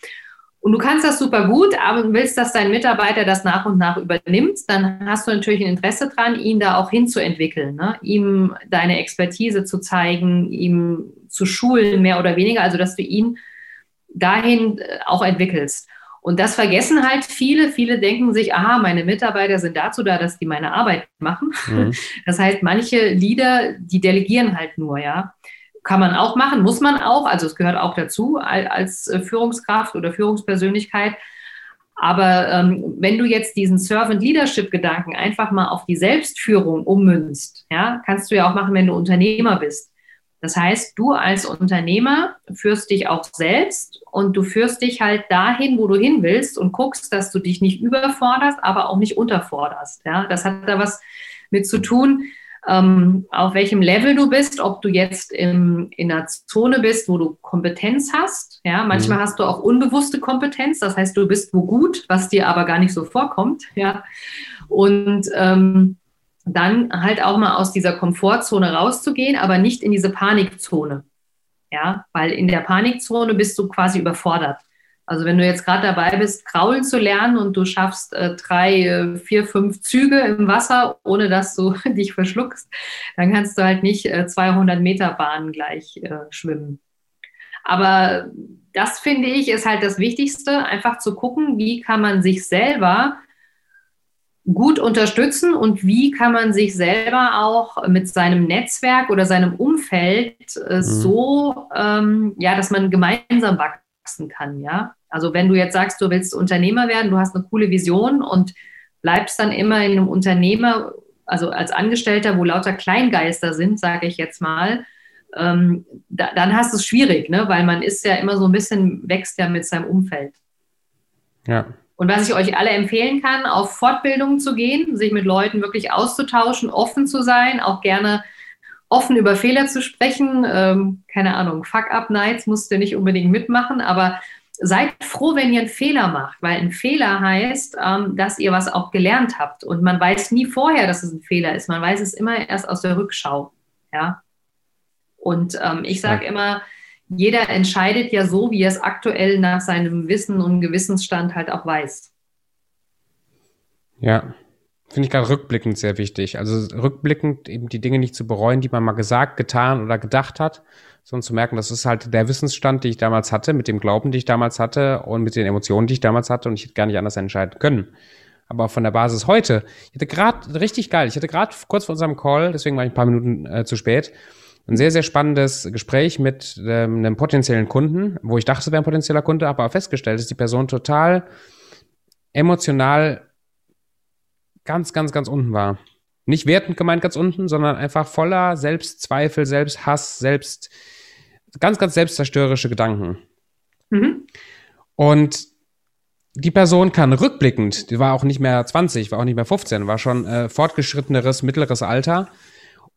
Und du kannst das super gut, aber willst, dass dein Mitarbeiter das nach und nach übernimmt, dann hast du natürlich ein Interesse dran, ihn da auch hinzuentwickeln, ne? ihm deine Expertise zu zeigen, ihm zu schulen, mehr oder weniger, also dass du ihn dahin äh, auch entwickelst. Und das vergessen halt viele. Viele denken sich, aha, meine Mitarbeiter sind dazu da, dass die meine Arbeit machen. Mhm. Das heißt, manche Leader, die delegieren halt nur, ja. Kann man auch machen, muss man auch, also es gehört auch dazu als äh, Führungskraft oder Führungspersönlichkeit. Aber ähm, wenn du jetzt diesen Servant Leadership Gedanken einfach mal auf die Selbstführung ummünzt, ja, kannst du ja auch machen, wenn du Unternehmer bist. Das heißt, du als Unternehmer führst dich auch selbst und du führst dich halt dahin, wo du hin willst und guckst, dass du dich nicht überforderst, aber auch nicht unterforderst. Ja, das hat da was mit zu tun, ähm, auf welchem Level du bist, ob du jetzt im, in einer Zone bist, wo du Kompetenz hast. Ja, manchmal mhm. hast du auch unbewusste Kompetenz, das heißt, du bist wo gut, was dir aber gar nicht so vorkommt. Ja, und ähm, dann halt auch mal aus dieser Komfortzone rauszugehen, aber nicht in diese Panikzone. Ja, weil in der Panikzone bist du quasi überfordert. Also wenn du jetzt gerade dabei bist, kraulen zu lernen und du schaffst äh, drei, äh, vier, fünf Züge im Wasser, ohne dass du dich verschluckst, dann kannst du halt nicht äh, 200 Meter Bahnen gleich äh, schwimmen. Aber das finde ich ist halt das Wichtigste, einfach zu gucken, wie kann man sich selber gut unterstützen und wie kann man sich selber auch mit seinem Netzwerk oder seinem Umfeld äh, mhm. so, ähm, ja, dass man gemeinsam wachsen kann, ja. Also wenn du jetzt sagst, du willst Unternehmer werden, du hast eine coole Vision und bleibst dann immer in einem Unternehmer, also als Angestellter, wo lauter Kleingeister sind, sage ich jetzt mal, ähm, da, dann hast du es schwierig, ne? weil man ist ja immer so ein bisschen, wächst ja mit seinem Umfeld. Ja. Und was ich euch alle empfehlen kann, auf Fortbildungen zu gehen, sich mit Leuten wirklich auszutauschen, offen zu sein, auch gerne offen über Fehler zu sprechen. Ähm, keine Ahnung, Fuck-Up-Nights musst du nicht unbedingt mitmachen, aber seid froh, wenn ihr einen Fehler macht, weil ein Fehler heißt, ähm, dass ihr was auch gelernt habt. Und man weiß nie vorher, dass es ein Fehler ist. Man weiß es immer erst aus der Rückschau. Ja. Und ähm, ich sage ja. immer, jeder entscheidet ja so, wie er es aktuell nach seinem Wissen und Gewissensstand halt auch weiß. Ja, finde ich gerade rückblickend sehr wichtig. Also rückblickend eben die Dinge nicht zu bereuen, die man mal gesagt, getan oder gedacht hat, sondern zu merken, das ist halt der Wissensstand, den ich damals hatte, mit dem Glauben, den ich damals hatte und mit den Emotionen, die ich damals hatte und ich hätte gar nicht anders entscheiden können. Aber von der Basis heute, ich hatte gerade, richtig geil, ich hatte gerade kurz vor unserem Call, deswegen war ich ein paar Minuten äh, zu spät, ein sehr, sehr spannendes Gespräch mit ähm, einem potenziellen Kunden, wo ich dachte, es wäre ein potenzieller Kunde, aber festgestellt ist, die Person total emotional ganz, ganz, ganz unten war nicht wertend gemeint ganz unten, sondern einfach voller Selbstzweifel, Selbsthass, selbst, ganz, ganz selbstzerstörerische Gedanken. Mhm. Und die Person kann rückblickend, die war auch nicht mehr 20, war auch nicht mehr 15, war schon äh, fortgeschritteneres, mittleres Alter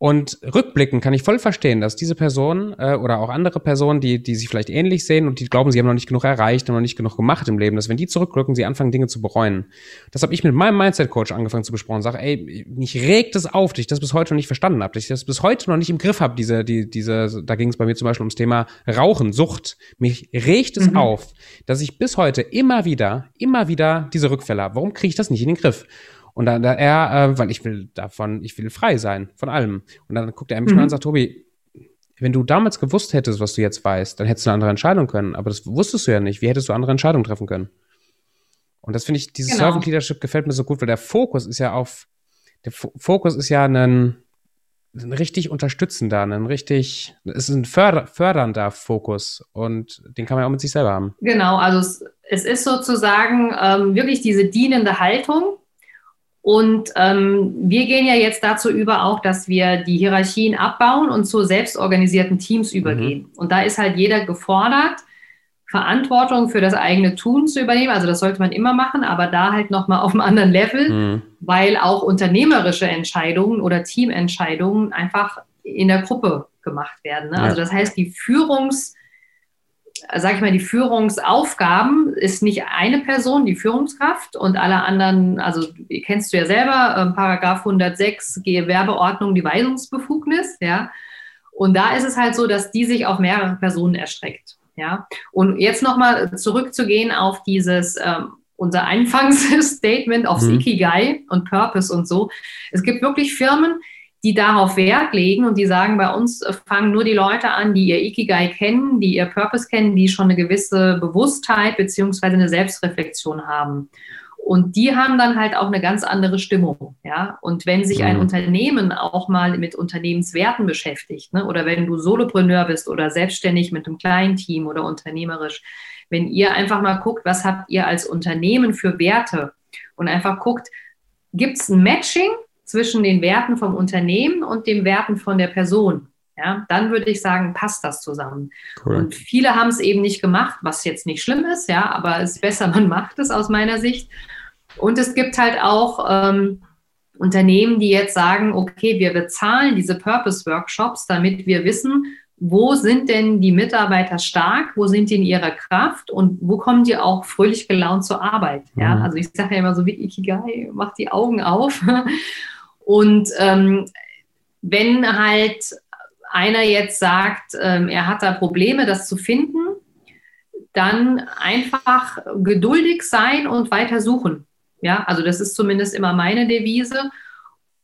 Und rückblicken kann ich voll verstehen, dass diese Person äh, oder auch andere Personen, die, die sich vielleicht ähnlich sehen und die glauben, sie haben noch nicht genug erreicht und noch nicht genug gemacht im Leben, dass wenn die zurückrücken, sie anfangen, Dinge zu bereuen. Das habe ich mit meinem Mindset-Coach angefangen zu besprechen und sage, ey, mich regt es auf, dass ich das bis heute noch nicht verstanden habe, dass ich das bis heute noch nicht im Griff habe, diese, die, diese, da ging es bei mir zum Beispiel ums Thema Rauchen, Sucht. Mich regt es mhm. auf, dass ich bis heute immer wieder, immer wieder diese Rückfälle habe. Warum kriege ich das nicht in den Griff? Und dann da er, äh, weil ich will davon, ich will frei sein von allem. Und dann guckt er mich mhm. mal an und sagt, Tobi, wenn du damals gewusst hättest, was du jetzt weißt, dann hättest du eine andere Entscheidung können. Aber das wusstest du ja nicht. Wie hättest du andere Entscheidungen treffen können? Und das finde ich, dieses genau. Servant Leadership gefällt mir so gut, weil der Fokus ist ja auf, der F Fokus ist ja ein, ein richtig unterstützender, ein richtig, es ist ein förder, fördernder Fokus und den kann man ja auch mit sich selber haben. Genau, also es, es ist sozusagen ähm, wirklich diese dienende Haltung, und ähm, wir gehen ja jetzt dazu über auch, dass wir die Hierarchien abbauen und zu selbstorganisierten Teams mhm. übergehen. Mhm. Und da ist halt jeder gefordert, Verantwortung für das eigene Tun zu übernehmen. Also das sollte man immer machen, aber da halt nochmal auf einem anderen Level, mhm. weil auch unternehmerische Entscheidungen oder Teamentscheidungen einfach in der Gruppe gemacht werden. Ne? Ja. Also das heißt, die Führungs- sage ich mal, die Führungsaufgaben ist nicht eine Person, die Führungskraft und alle anderen, also kennst du ja selber, äh, Paragraph 106 Gewerbeordnung, die Weisungsbefugnis, ja. Und da ist es halt so, dass die sich auf mehrere Personen erstreckt, ja. Und jetzt nochmal zurückzugehen auf dieses, ähm, unser Anfangsstatement aufs mhm. Ikigai und Purpose und so. Es gibt wirklich Firmen, die darauf Wert legen und die sagen, bei uns äh, fangen nur die Leute an, die ihr Ikigai kennen, die ihr Purpose kennen, die schon eine gewisse Bewusstheit beziehungsweise eine Selbstreflexion haben. Und die haben dann halt auch eine ganz andere Stimmung, ja. Und wenn sich ein mhm. Unternehmen auch mal mit Unternehmenswerten beschäftigt, ne, oder wenn du Solopreneur bist oder selbstständig mit einem kleinen Team oder unternehmerisch, wenn ihr einfach mal guckt, was habt ihr als Unternehmen für Werte und einfach guckt, gibt es ein Matching zwischen den Werten vom Unternehmen und den Werten von der Person. Ja, dann würde ich sagen, passt das zusammen. Cool. Und viele haben es eben nicht gemacht, was jetzt nicht schlimm ist, ja, aber es ist besser, man macht es aus meiner Sicht. Und es gibt halt auch ähm, Unternehmen, die jetzt sagen, okay, wir bezahlen diese Purpose-Workshops, damit wir wissen, wo sind denn die Mitarbeiter stark, wo sind die in ihrer Kraft und wo kommen die auch fröhlich gelaunt zur Arbeit. Ja, mhm. also ich sage ja immer so wie Ikigai, macht die Augen auf und ähm, wenn halt einer jetzt sagt, ähm, er hat da Probleme, das zu finden, dann einfach geduldig sein und weiter suchen. Ja, also das ist zumindest immer meine Devise.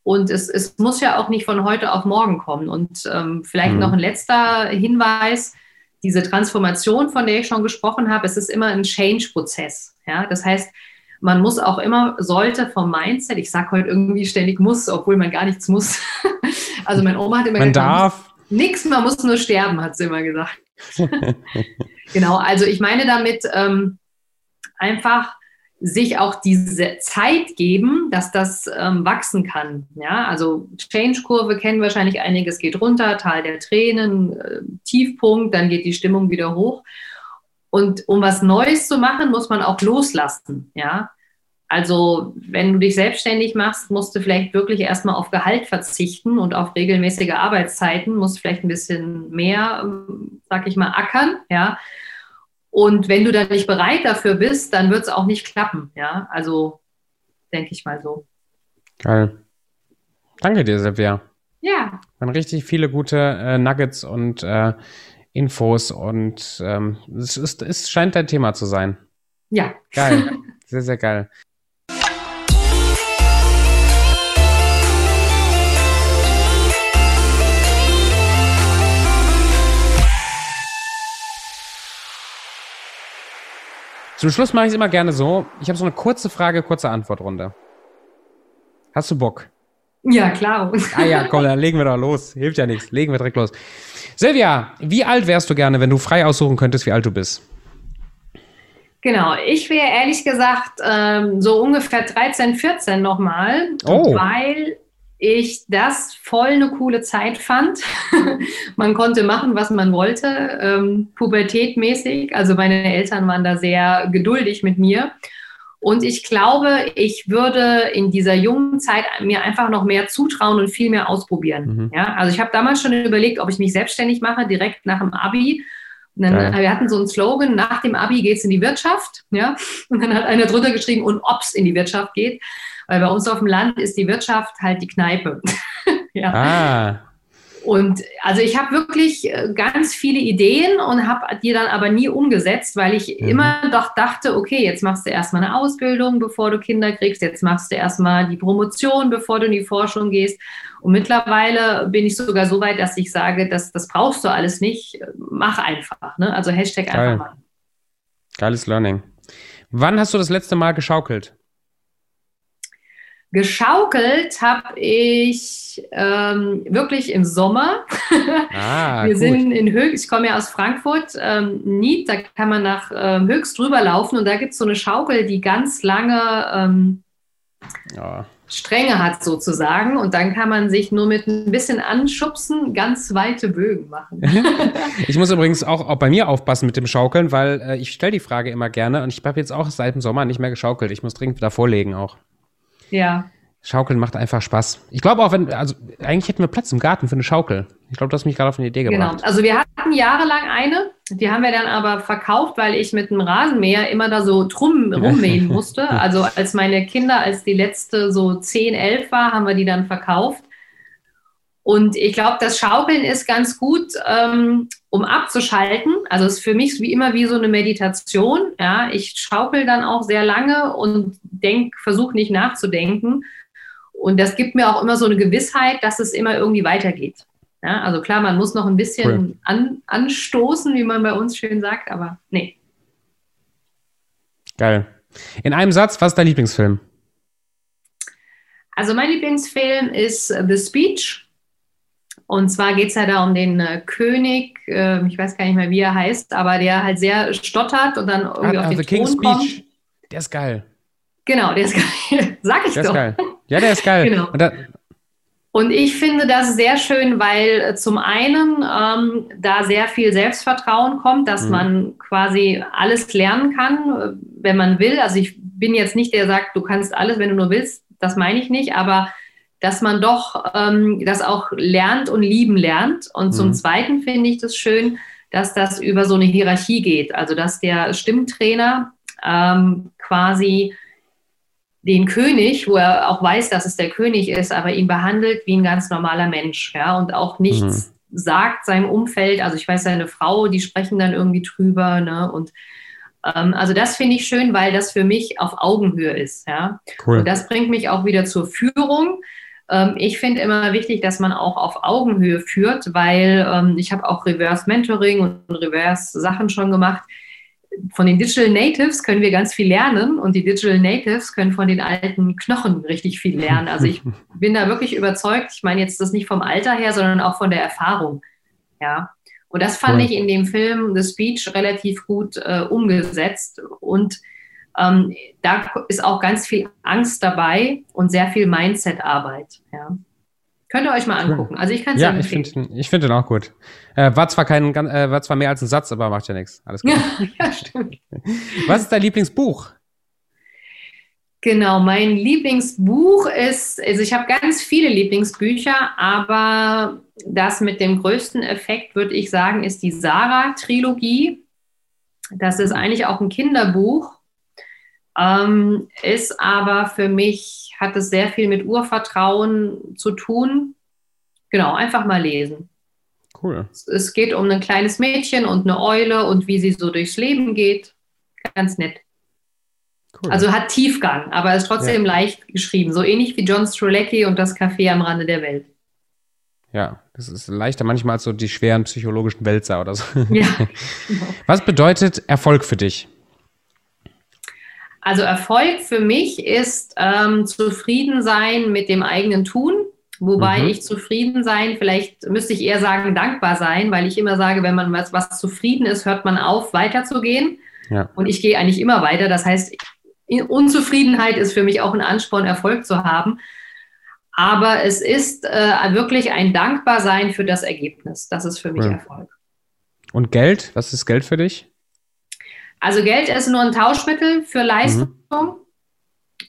Und es, es muss ja auch nicht von heute auf morgen kommen. Und ähm, vielleicht mhm. noch ein letzter Hinweis. Diese Transformation, von der ich schon gesprochen habe, es ist immer ein Change-Prozess. Ja, das heißt, man muss auch immer, sollte vom Mindset, ich sage heute irgendwie ständig muss, obwohl man gar nichts muss. also meine Oma hat immer man gesagt, darf. nichts, man muss nur sterben, hat sie immer gesagt. genau, also ich meine damit ähm, einfach sich auch diese Zeit geben, dass das ähm, wachsen kann. Ja, also Change-Kurve kennen wahrscheinlich einige, es geht runter, Tal der Tränen, äh, Tiefpunkt, dann geht die Stimmung wieder hoch. Und um was Neues zu machen, muss man auch loslassen. Ja, also wenn du dich selbstständig machst, musst du vielleicht wirklich erstmal auf Gehalt verzichten und auf regelmäßige Arbeitszeiten, musst vielleicht ein bisschen mehr, ähm, sag ich mal, ackern. Ja, und wenn du dann nicht bereit dafür bist, dann wird es auch nicht klappen. Ja, also denke ich mal so. Geil. Danke dir, Silvia. Ja. Waren richtig viele gute äh, Nuggets und äh, Infos und ähm, es, ist, es scheint dein Thema zu sein. Ja. Geil. Sehr, sehr geil. Zum Schluss mache ich es immer gerne so. Ich habe so eine kurze Frage, kurze Antwortrunde. Hast du Bock? Ja, klar. Ah ja, komm, dann legen wir doch los. Hilft ja nichts. Legen wir direkt los. Silvia, wie alt wärst du gerne, wenn du frei aussuchen könntest, wie alt du bist? Genau, ich wäre ehrlich gesagt ähm, so ungefähr 13, 14 nochmal, oh. weil ich das voll eine coole Zeit fand. man konnte machen, was man wollte, ähm, pubertätmäßig. Also meine Eltern waren da sehr geduldig mit mir. Und ich glaube, ich würde in dieser jungen Zeit mir einfach noch mehr zutrauen und viel mehr ausprobieren. Mhm. Ja, also ich habe damals schon überlegt, ob ich mich selbstständig mache, direkt nach dem Abi. Und dann, ja. wir hatten so einen Slogan, nach dem Abi geht es in die Wirtschaft. Ja? Und dann hat einer drunter geschrieben, und ob es in die Wirtschaft geht. Weil bei uns auf dem Land ist die Wirtschaft halt die Kneipe. ja. Ah. Und also ich habe wirklich äh, ganz viele Ideen und habe die dann aber nie umgesetzt, weil ich mhm. immer doch dachte, okay, jetzt machst du erstmal eine Ausbildung, bevor du Kinder kriegst, jetzt machst du erstmal die Promotion, bevor du in die Forschung gehst. Und mittlerweile bin ich sogar so weit, dass ich sage, das, das brauchst du alles nicht, mach einfach. Ne? Also Hashtag Geil. einfach mal. Geiles Learning. Wann hast du das letzte Mal geschaukelt? Geschaukelt habe ich ähm, wirklich im Sommer. Ah, Wir gut. sind in Höchst, ich komme ja aus Frankfurt, ähm, Niet, da kann man nach ähm, Höchst drüber laufen und da gibt es so eine Schaukel, die ganz lange ähm, ja. Stränge hat sozusagen und dann kann man sich nur mit ein bisschen anschubsen ganz weite Bögen machen. ich muss übrigens auch, auch bei mir aufpassen mit dem Schaukeln, weil äh, ich stelle die Frage immer gerne und ich habe jetzt auch seit dem Sommer nicht mehr geschaukelt. Ich muss dringend wieder vorlegen auch. Ja. Schaukeln macht einfach Spaß. Ich glaube auch, wenn, also eigentlich hätten wir Platz im Garten für eine Schaukel. Ich glaube, du hast mich gerade auf eine Idee genau. gebracht. Genau. Also wir hatten jahrelang eine, die haben wir dann aber verkauft, weil ich mit einem Rasenmäher immer da so drum rummähen musste. Also als meine Kinder, als die letzte so 10, 11 war, haben wir die dann verkauft. Und ich glaube, das Schaukeln ist ganz gut, ähm, um abzuschalten. Also es ist für mich wie immer wie so eine Meditation. Ja, ich schaukel dann auch sehr lange und denk, versuche nicht nachzudenken. Und das gibt mir auch immer so eine Gewissheit, dass es immer irgendwie weitergeht. Ja, also klar, man muss noch ein bisschen cool. an, anstoßen, wie man bei uns schön sagt, aber nee. Geil. In einem Satz, was ist dein Lieblingsfilm? Also mein Lieblingsfilm ist The Speech. Und zwar geht es ja da um den äh, König, äh, ich weiß gar nicht mehr, wie er heißt, aber der halt sehr stottert und dann irgendwie ah, auf den King's Thron kommt. Speech, der ist geil. Genau, der ist geil. Sag ich der doch. Ist geil. Ja, der ist geil. Genau. Und, und, ich finde das sehr schön, weil äh, zum einen ähm, da sehr viel Selbstvertrauen kommt, dass mhm. man quasi alles lernen kann, äh, wenn man will. Also ich bin jetzt nicht der, der sagt, du kannst alles, wenn du nur willst. Das meine ich nicht, aber dass man doch ähm, das auch lernt und lieben lernt. Und mhm. zum Zweiten finde ich das schön, dass das über so eine Hierarchie geht. Also dass der Stimmtrainer ähm, quasi den König, wo er auch weiß, dass es der König ist, aber ihn behandelt wie ein ganz normaler Mensch, ja, und auch nichts mhm. sagt seinem Umfeld. Also ich weiß, seine Frau, die sprechen dann irgendwie drüber, ne, und ähm, also das finde ich schön, weil das für mich auf Augenhöhe ist, ja. Cool. Und das bringt mich auch wieder zur Führung. Ähm, ich finde immer wichtig, dass man auch auf Augenhöhe führt, weil ähm, ich habe auch Reverse Mentoring und Reverse Sachen schon gemacht von den Digital Natives können wir ganz viel lernen und die Digital Natives können von den alten Knochen richtig viel lernen. Also ich bin da wirklich überzeugt. Ich meine jetzt das nicht vom Alter her, sondern auch von der Erfahrung. Ja. Und das fand ich in dem Film The Speech relativ gut äh, umgesetzt. Und ähm, da ist auch ganz viel Angst dabei und sehr viel Mindset-Arbeit. Ja. Könnt ihr euch mal angucken. Also ich kann es ja, ja ich finde ich find den auch gut. Äh, war zwar kein, äh, war zwar mehr als ein Satz, aber macht ja nichts. Alles gut. ja, stimmt. Was ist dein Lieblingsbuch? Genau, mein Lieblingsbuch ist, also ich habe ganz viele Lieblingsbücher, aber das mit dem größten Effekt, würde ich sagen, ist die Sarah-Trilogie. Das ist eigentlich auch ein Kinderbuch, ähm, ist aber für mich, hat es sehr viel mit Urvertrauen zu tun. Genau, einfach mal lesen. Cool. Es, es geht um ein kleines Mädchen und eine Eule und wie sie so durchs Leben geht. Ganz nett. Cool. Also hat Tiefgang, aber ist trotzdem ja. leicht geschrieben. So ähnlich wie John Strolecki und das Café am Rande der Welt. Ja, das ist leichter manchmal als so die schweren psychologischen Wälzer oder so. Ja. Was bedeutet Erfolg für dich? Also Erfolg für mich ist ähm, zufrieden sein mit dem eigenen Tun. Wobei mhm. ich zufrieden sein, vielleicht müsste ich eher sagen, dankbar sein, weil ich immer sage, wenn man was, was zufrieden ist, hört man auf, weiterzugehen. Ja. Und ich gehe eigentlich immer weiter. Das heißt, Unzufriedenheit ist für mich auch ein Ansporn, Erfolg zu haben. Aber es ist äh, wirklich ein Dankbarsein für das Ergebnis. Das ist für mich ja. Erfolg. Und Geld? Was ist Geld für dich? Also Geld ist nur ein Tauschmittel für Leistung. Mhm.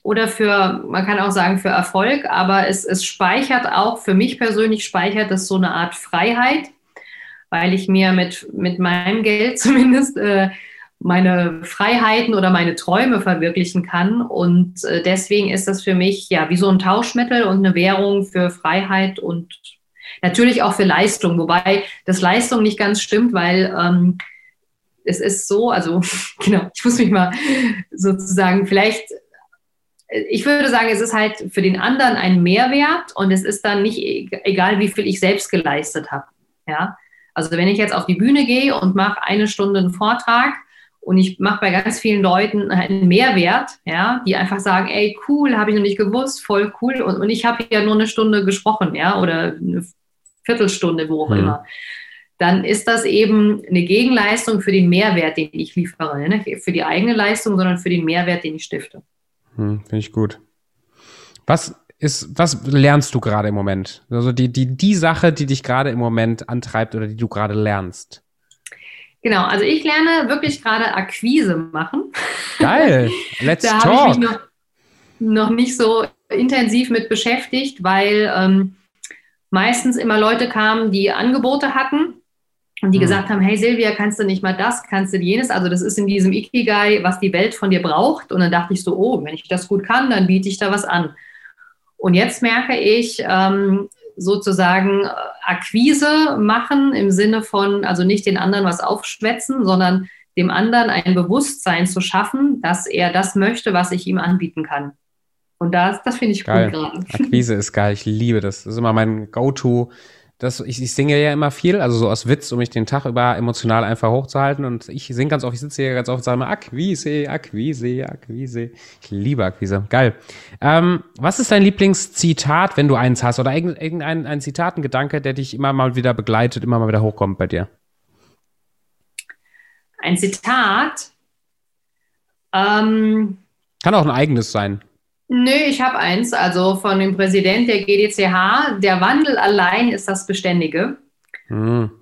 oder für, man kann auch sagen, für Erfolg, aber es, es speichert auch, für mich persönlich speichert es so eine Art Freiheit, weil ich mir mit, mit meinem Geld zumindest äh, meine Freiheiten oder meine Träume verwirklichen kann. Und äh, deswegen ist das für mich ja wie so ein Tauschmittel und eine Währung für Freiheit und natürlich auch für Leistung, wobei das Leistung nicht ganz stimmt, weil ähm, es ist so, also genau, ich muss mich mal sozusagen vielleicht ich würde sagen, es ist halt für den anderen ein Mehrwert und es ist dann nicht e-, egal, wie viel ich selbst geleistet habe. Ja? Also wenn ich jetzt auf die Bühne gehe und mache eine Stunde einen Vortrag und ich mache bei ganz vielen Leuten einen Mehrwert, ja, die einfach sagen, ey, cool, habe ich noch nicht gewusst, voll cool. Und, und ich habe ja nur eine Stunde gesprochen, ja, oder eine Viertelstunde, wo auch mhm. immer. Dann ist das eben eine Gegenleistung für den Mehrwert, den ich liefere. Ne? Für die eigene Leistung, sondern für den Mehrwert, den ich stifte. Hm, Finde ich gut. Was ist, was lernst du gerade im Moment? Also die, die, die Sache, die dich gerade im Moment antreibt oder die du gerade lernst. Genau, also ich lerne wirklich gerade Akquise machen. Geil, let's da talk. Da habe ich mich noch, noch nicht so intensiv mit beschäftigt, weil ähm, meistens immer Leute kamen, die Angebote hatten und die hm. gesagt haben, hey Silvia, kannst du nicht mal das, kannst du jenes? Also das ist in diesem Ikigai, was die Welt von dir braucht. Und dann dachte ich so, oh, wenn ich das gut kann, dann biete ich da was an. Und jetzt merke ich ähm, sozusagen äh, Akquise machen im Sinne von, also nicht den anderen was aufschwätzen, sondern dem anderen ein Bewusstsein zu schaffen, dass er das möchte, was ich ihm anbieten kann. Und das, das finde ich geil. gut gerade. Akquise ist geil, ich liebe das. Das ist immer mein Go-To das, ich, ich singe ja immer viel, also so aus Witz, um mich den Tag über emotional einfach hochzuhalten. Und ich singe ganz oft, ich sitze hier ganz oft und sage immer Akquise, Akquise, Akquise. Ich liebe Akquise. Geil. Ähm, was ist dein Lieblingszitat, wenn du eins hast? Oder irgendein ein Zitat, ein Gedanke, der dich immer mal wieder begleitet, immer mal wieder hochkommt bei dir? Ein Zitat? Ähm, Kann auch ein eigenes sein. Nö, ich habe eins, also von dem Präsident der GDCH. Der Wandel allein ist das Beständige. Mhm.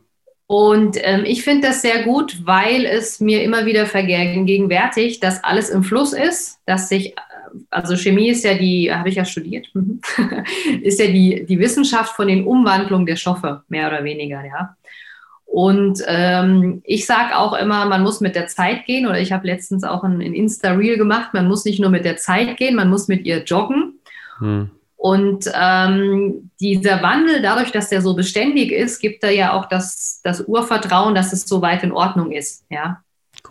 Und ähm, ich finde das sehr gut, weil es mir immer wieder vergegenwärtigt, dass alles im Fluss ist, dass sich, also Chemie ist ja die, habe ich ja studiert, ist ja die, die Wissenschaft von den Umwandlungen der Stoffe, mehr oder weniger, ja. Und ähm, ich sage auch immer, man muss mit der Zeit gehen. Oder ich habe letztens auch ein, ein Insta-Reel gemacht. Man muss nicht nur mit der Zeit gehen, man muss mit ihr joggen. Hm. Und ähm, dieser Wandel, dadurch, dass der so beständig ist, gibt er ja auch das, das Urvertrauen, dass es so weit in Ordnung ist. Ja.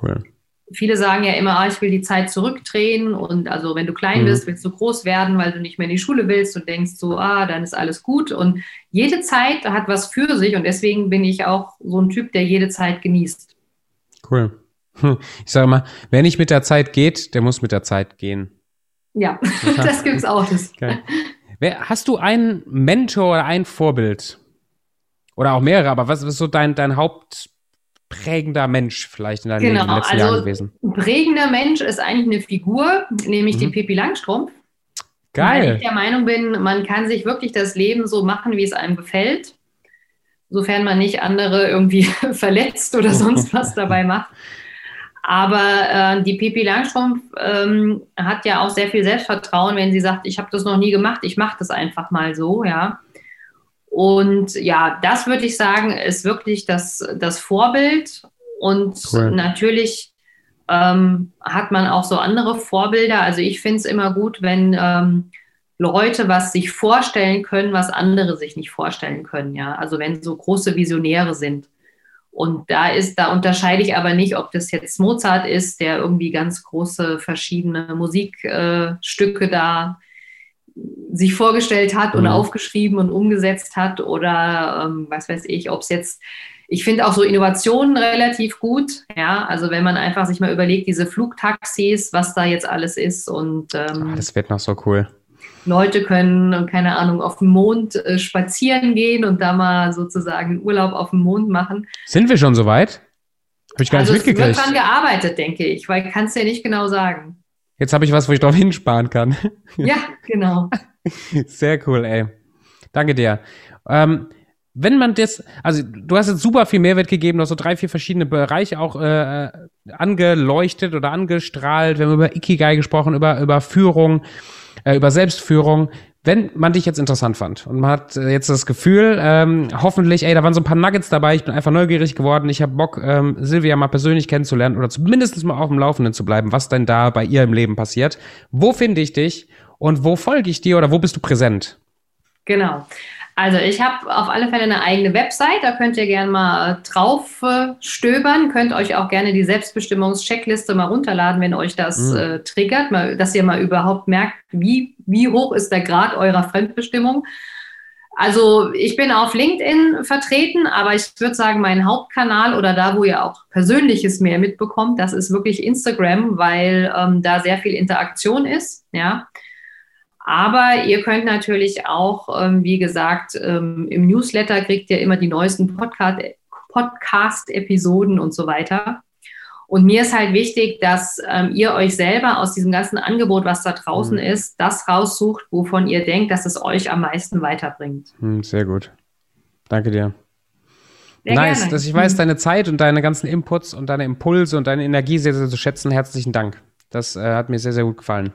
Cool viele sagen ja immer, ah, ich will die Zeit zurückdrehen und also wenn du klein mhm. bist, willst du groß werden, weil du nicht mehr in die Schule willst und denkst so, ah, dann ist alles gut und jede Zeit hat was für sich und deswegen bin ich auch so ein Typ, der jede Zeit genießt. Cool. Hm. Ich sage mal, wer nicht mit der Zeit geht, der muss mit der Zeit gehen. Ja, das gibt's auch. Das. Wer, hast du einen Mentor oder ein Vorbild? Oder auch mehrere, aber was ist so dein, dein Haupt prägender Mensch vielleicht in deinem genau, Leben in den letzten also Jahren gewesen? Prägender Mensch ist eigentlich eine Figur, nämlich mhm. die Pippi Langstrumpf. Geil. Weil ich der Meinung bin, man kann sich wirklich das Leben so machen, wie es einem gefällt, sofern man nicht andere irgendwie verletzt oder sonst was dabei macht. Aber äh, die Pippi Langstrumpf ähm, hat ja auch sehr viel Selbstvertrauen, wenn sie sagt, ich habe das noch nie gemacht, ich mache das einfach mal so, ja. Und ja, das würde ich sagen, ist wirklich das, das Vorbild. Und cool. natürlich ähm, hat man auch so andere Vorbilder. Also ich finde es immer gut, wenn ähm, Leute was sich vorstellen können, was andere sich nicht vorstellen können. Ja, also wenn so große Visionäre sind. Und da ist, da unterscheide ich aber nicht, ob das jetzt Mozart ist, der irgendwie ganz große verschiedene Musikstücke äh, da sich vorgestellt hat und mhm. aufgeschrieben und umgesetzt hat oder ähm, was weiß ich, ob es jetzt, ich finde auch so Innovationen relativ gut, ja, also wenn man einfach sich mal überlegt, diese Flugtaxis, was da jetzt alles ist und ähm, Ach, das wird noch so cool. Leute können, keine Ahnung, auf dem Mond äh, spazieren gehen und da mal sozusagen Urlaub auf dem Mond machen. Sind wir schon so weit? Habe ich gar also nicht mitgekriegt. Es wird dran gearbeitet, denke ich, weil kannst du ja nicht genau sagen. Jetzt habe ich was, wo ich drauf hinsparen kann. Ja, genau. Sehr cool, ey. Danke dir. Ähm, wenn man das, also du hast jetzt super viel Mehrwert gegeben, du hast so drei, vier verschiedene Bereiche auch äh, angeleuchtet oder angestrahlt. Wir haben über Ikigai gesprochen, über, über Führung, äh, über Selbstführung. Wenn man dich jetzt interessant fand und man hat äh, jetzt das Gefühl, ähm, hoffentlich, ey, da waren so ein paar Nuggets dabei, ich bin einfach neugierig geworden, ich habe Bock, ähm, Silvia mal persönlich kennenzulernen oder zumindest mal auf dem Laufenden zu bleiben, was denn da bei ihr im Leben passiert. Wo finde ich dich und wo folge ich dir oder wo bist du präsent? Genau. Also ich habe auf alle Fälle eine eigene Website, da könnt ihr gerne mal äh, drauf äh, stöbern, könnt euch auch gerne die Selbstbestimmungscheckliste mal runterladen, wenn euch das mhm. äh, triggert, mal, dass ihr mal überhaupt merkt, wie, wie hoch ist der Grad eurer Fremdbestimmung. Also ich bin auf LinkedIn vertreten, aber ich würde sagen, mein Hauptkanal oder da, wo ihr auch Persönliches mehr mitbekommt, das ist wirklich Instagram, weil ähm, da sehr viel Interaktion ist. Ja. Aber ihr könnt natürlich auch, ähm, wie gesagt, ähm, im Newsletter kriegt ihr immer die neuesten Podcast-Episoden und so weiter. Und mir ist halt wichtig, dass ähm, ihr euch selber aus diesem ganzen Angebot, was da draußen mhm. ist, das raussucht, wovon ihr denkt, dass es euch am meisten weiterbringt. Mhm, sehr gut. Danke dir. Sehr nice, gerne. dass ich weiß, mhm. deine Zeit und deine ganzen Inputs und deine Impulse und deine Energie sehr, sehr zu schätzen. Herzlichen Dank. Das äh, hat mir sehr, sehr gut gefallen.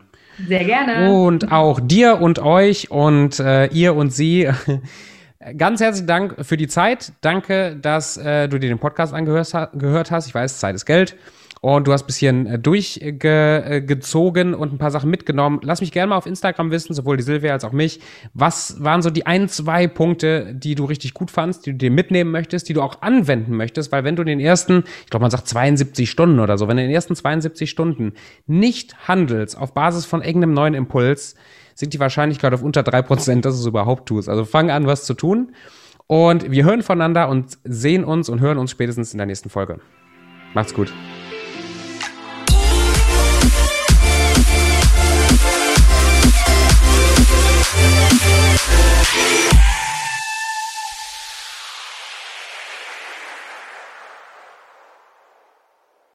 Sehr gerne. Und auch dir und euch und äh, ihr und sie. Ganz herzlichen Dank für die Zeit. Danke, dass äh, du dir den Podcast angehört hast. Ich weiß, Zeit ist Geld. Und du hast ein bisschen äh, durchgezogen und ein paar Sachen mitgenommen. Lass mich gerne mal auf Instagram wissen, sowohl die Silvia als auch mich. Was waren so die ein, zwei Punkte, die du richtig gut fandst, die du dir mitnehmen möchtest, die du auch anwenden möchtest? Weil wenn du in den ersten, ich glaube, man sagt 72 Stunden oder so, wenn du in den ersten 72 Stunden nicht handelst auf Basis von irgendeinem neuen Impuls, sinkt die Wahrscheinlichkeit auf unter 3%, dass du es überhaupt tust. Also fang an, was zu tun. Und wir hören voneinander und sehen uns und hören uns spätestens in der nächsten Folge. Macht's gut. Yeah.